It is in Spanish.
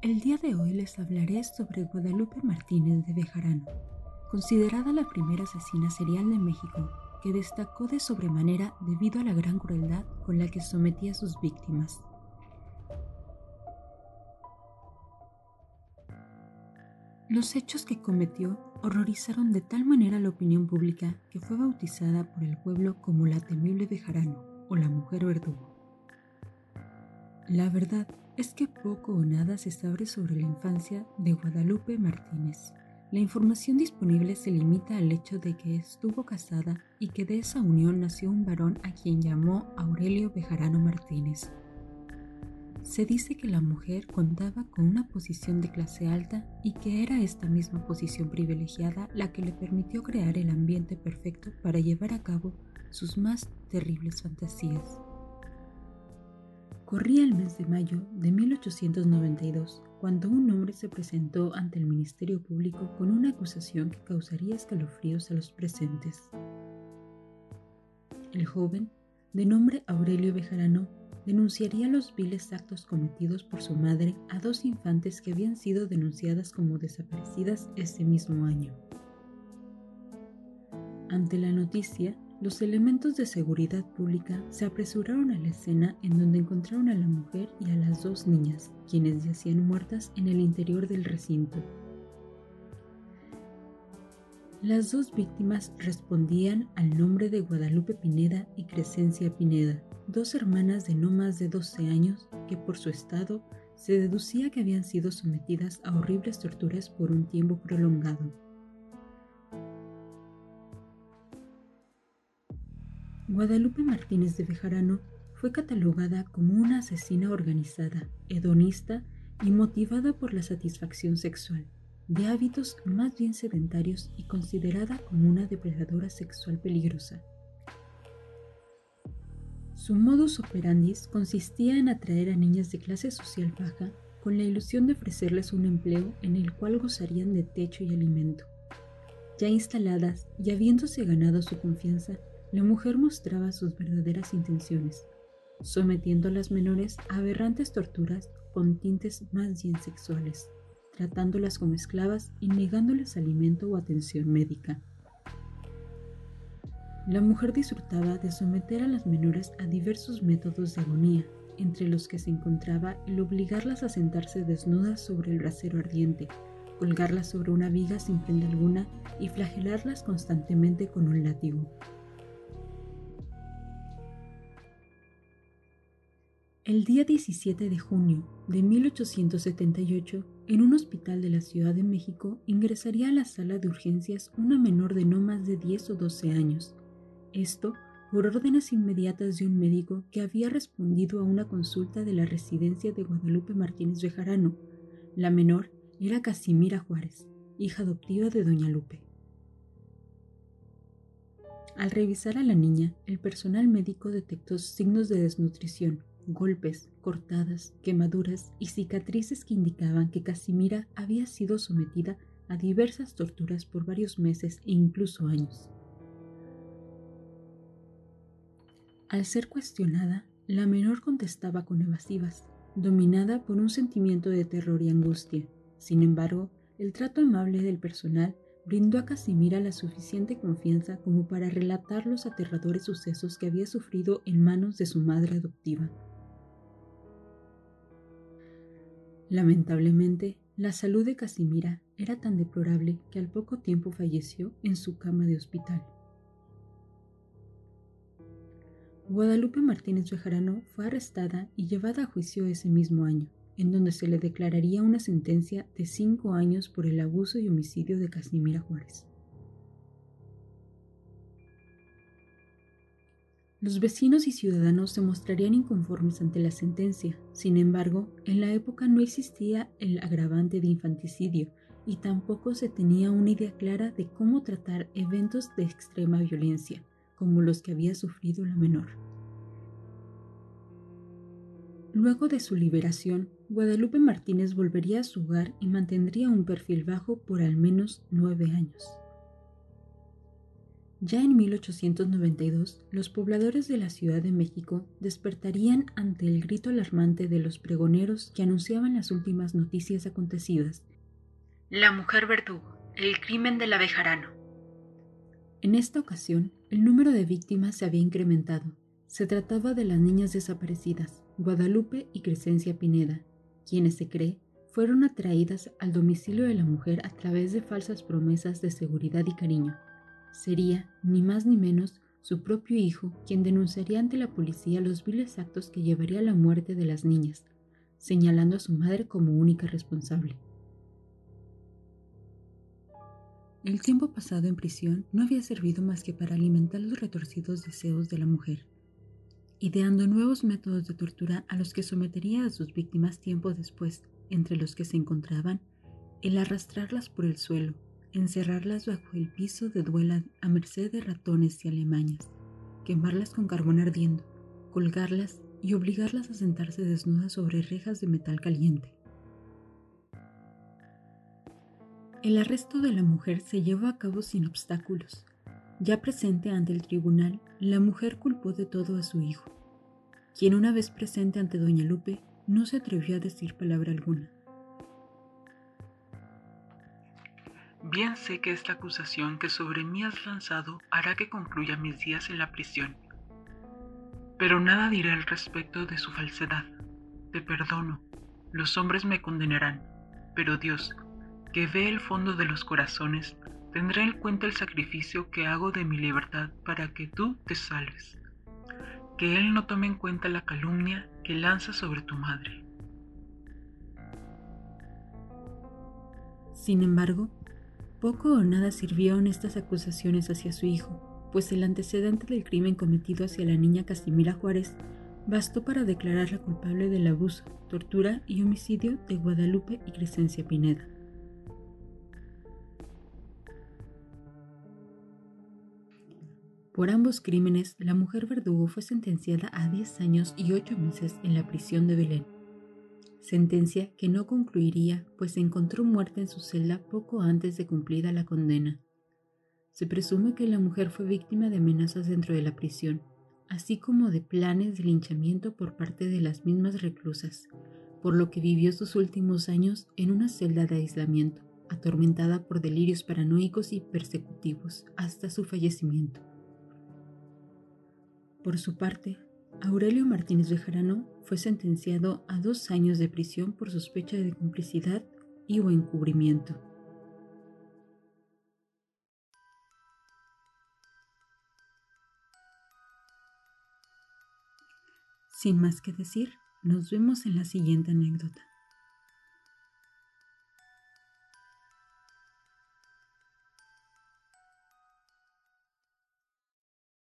El día de hoy les hablaré sobre Guadalupe Martínez de Bejarano, considerada la primera asesina serial de México, que destacó de sobremanera debido a la gran crueldad con la que sometía a sus víctimas. Los hechos que cometió horrorizaron de tal manera la opinión pública que fue bautizada por el pueblo como la temible Bejarano o la mujer verdugo. La verdad es que poco o nada se sabe sobre la infancia de Guadalupe Martínez. La información disponible se limita al hecho de que estuvo casada y que de esa unión nació un varón a quien llamó Aurelio Bejarano Martínez. Se dice que la mujer contaba con una posición de clase alta y que era esta misma posición privilegiada la que le permitió crear el ambiente perfecto para llevar a cabo sus más terribles fantasías. Corría el mes de mayo de 1892 cuando un hombre se presentó ante el Ministerio Público con una acusación que causaría escalofríos a los presentes. El joven, de nombre Aurelio Bejarano, denunciaría los viles actos cometidos por su madre a dos infantes que habían sido denunciadas como desaparecidas ese mismo año. Ante la noticia, los elementos de seguridad pública se apresuraron a la escena en donde encontraron a la mujer y a las dos niñas, quienes yacían muertas en el interior del recinto. Las dos víctimas respondían al nombre de Guadalupe Pineda y Crescencia Pineda, dos hermanas de no más de 12 años que por su estado se deducía que habían sido sometidas a horribles torturas por un tiempo prolongado. Guadalupe Martínez de Bejarano fue catalogada como una asesina organizada, hedonista y motivada por la satisfacción sexual, de hábitos más bien sedentarios y considerada como una depredadora sexual peligrosa. Su modus operandi consistía en atraer a niñas de clase social baja con la ilusión de ofrecerles un empleo en el cual gozarían de techo y alimento. Ya instaladas y habiéndose ganado su confianza, la mujer mostraba sus verdaderas intenciones, sometiendo a las menores a aberrantes torturas con tintes más bien sexuales, tratándolas como esclavas y negándoles alimento o atención médica. La mujer disfrutaba de someter a las menores a diversos métodos de agonía, entre los que se encontraba el obligarlas a sentarse desnudas sobre el brasero ardiente, colgarlas sobre una viga sin prenda alguna y flagelarlas constantemente con un látigo. El día 17 de junio de 1878, en un hospital de la Ciudad de México, ingresaría a la sala de urgencias una menor de no más de 10 o 12 años, esto por órdenes inmediatas de un médico que había respondido a una consulta de la residencia de Guadalupe Martínez Bejarano. La menor era Casimira Juárez, hija adoptiva de Doña Lupe. Al revisar a la niña, el personal médico detectó signos de desnutrición, golpes, cortadas, quemaduras y cicatrices que indicaban que Casimira había sido sometida a diversas torturas por varios meses e incluso años. Al ser cuestionada, la menor contestaba con evasivas, dominada por un sentimiento de terror y angustia. Sin embargo, el trato amable del personal brindó a Casimira la suficiente confianza como para relatar los aterradores sucesos que había sufrido en manos de su madre adoptiva. Lamentablemente, la salud de Casimira era tan deplorable que al poco tiempo falleció en su cama de hospital. Guadalupe Martínez Bejarano fue arrestada y llevada a juicio ese mismo año, en donde se le declararía una sentencia de cinco años por el abuso y homicidio de Casimira Juárez. Los vecinos y ciudadanos se mostrarían inconformes ante la sentencia, sin embargo, en la época no existía el agravante de infanticidio y tampoco se tenía una idea clara de cómo tratar eventos de extrema violencia como los que había sufrido la menor. Luego de su liberación, Guadalupe Martínez volvería a su hogar y mantendría un perfil bajo por al menos nueve años. Ya en 1892, los pobladores de la Ciudad de México despertarían ante el grito alarmante de los pregoneros que anunciaban las últimas noticias acontecidas. La mujer verdugo, el crimen del abejarano. En esta ocasión, el número de víctimas se había incrementado. Se trataba de las niñas desaparecidas, Guadalupe y Crescencia Pineda, quienes se cree fueron atraídas al domicilio de la mujer a través de falsas promesas de seguridad y cariño Sería, ni más ni menos, su propio hijo quien denunciaría ante la policía los viles actos que llevaría a la muerte de las niñas, señalando a su madre como única responsable. El tiempo pasado en prisión no había servido más que para alimentar los retorcidos deseos de la mujer, ideando nuevos métodos de tortura a los que sometería a sus víctimas tiempo después, entre los que se encontraban el arrastrarlas por el suelo, encerrarlas bajo el piso de duela a merced de ratones y alemañas, quemarlas con carbón ardiendo, colgarlas y obligarlas a sentarse desnudas sobre rejas de metal caliente. El arresto de la mujer se llevó a cabo sin obstáculos. Ya presente ante el tribunal, la mujer culpó de todo a su hijo, quien una vez presente ante doña Lupe no se atrevió a decir palabra alguna. Bien sé que esta acusación que sobre mí has lanzado hará que concluya mis días en la prisión. Pero nada diré al respecto de su falsedad. Te perdono. Los hombres me condenarán, pero Dios, que ve el fondo de los corazones, tendrá en cuenta el sacrificio que hago de mi libertad para que tú te salves. Que Él no tome en cuenta la calumnia que lanza sobre tu madre. Sin embargo, poco o nada sirvieron estas acusaciones hacia su hijo, pues el antecedente del crimen cometido hacia la niña Casimira Juárez bastó para declararla culpable del abuso, tortura y homicidio de Guadalupe y Crescencia Pineda. Por ambos crímenes, la mujer verdugo fue sentenciada a 10 años y 8 meses en la prisión de Belén sentencia que no concluiría pues se encontró muerta en su celda poco antes de cumplida la condena. Se presume que la mujer fue víctima de amenazas dentro de la prisión, así como de planes de linchamiento por parte de las mismas reclusas, por lo que vivió sus últimos años en una celda de aislamiento, atormentada por delirios paranoicos y persecutivos hasta su fallecimiento. Por su parte, Aurelio Martínez Bejarano fue sentenciado a dos años de prisión por sospecha de complicidad y o encubrimiento. Sin más que decir, nos vemos en la siguiente anécdota.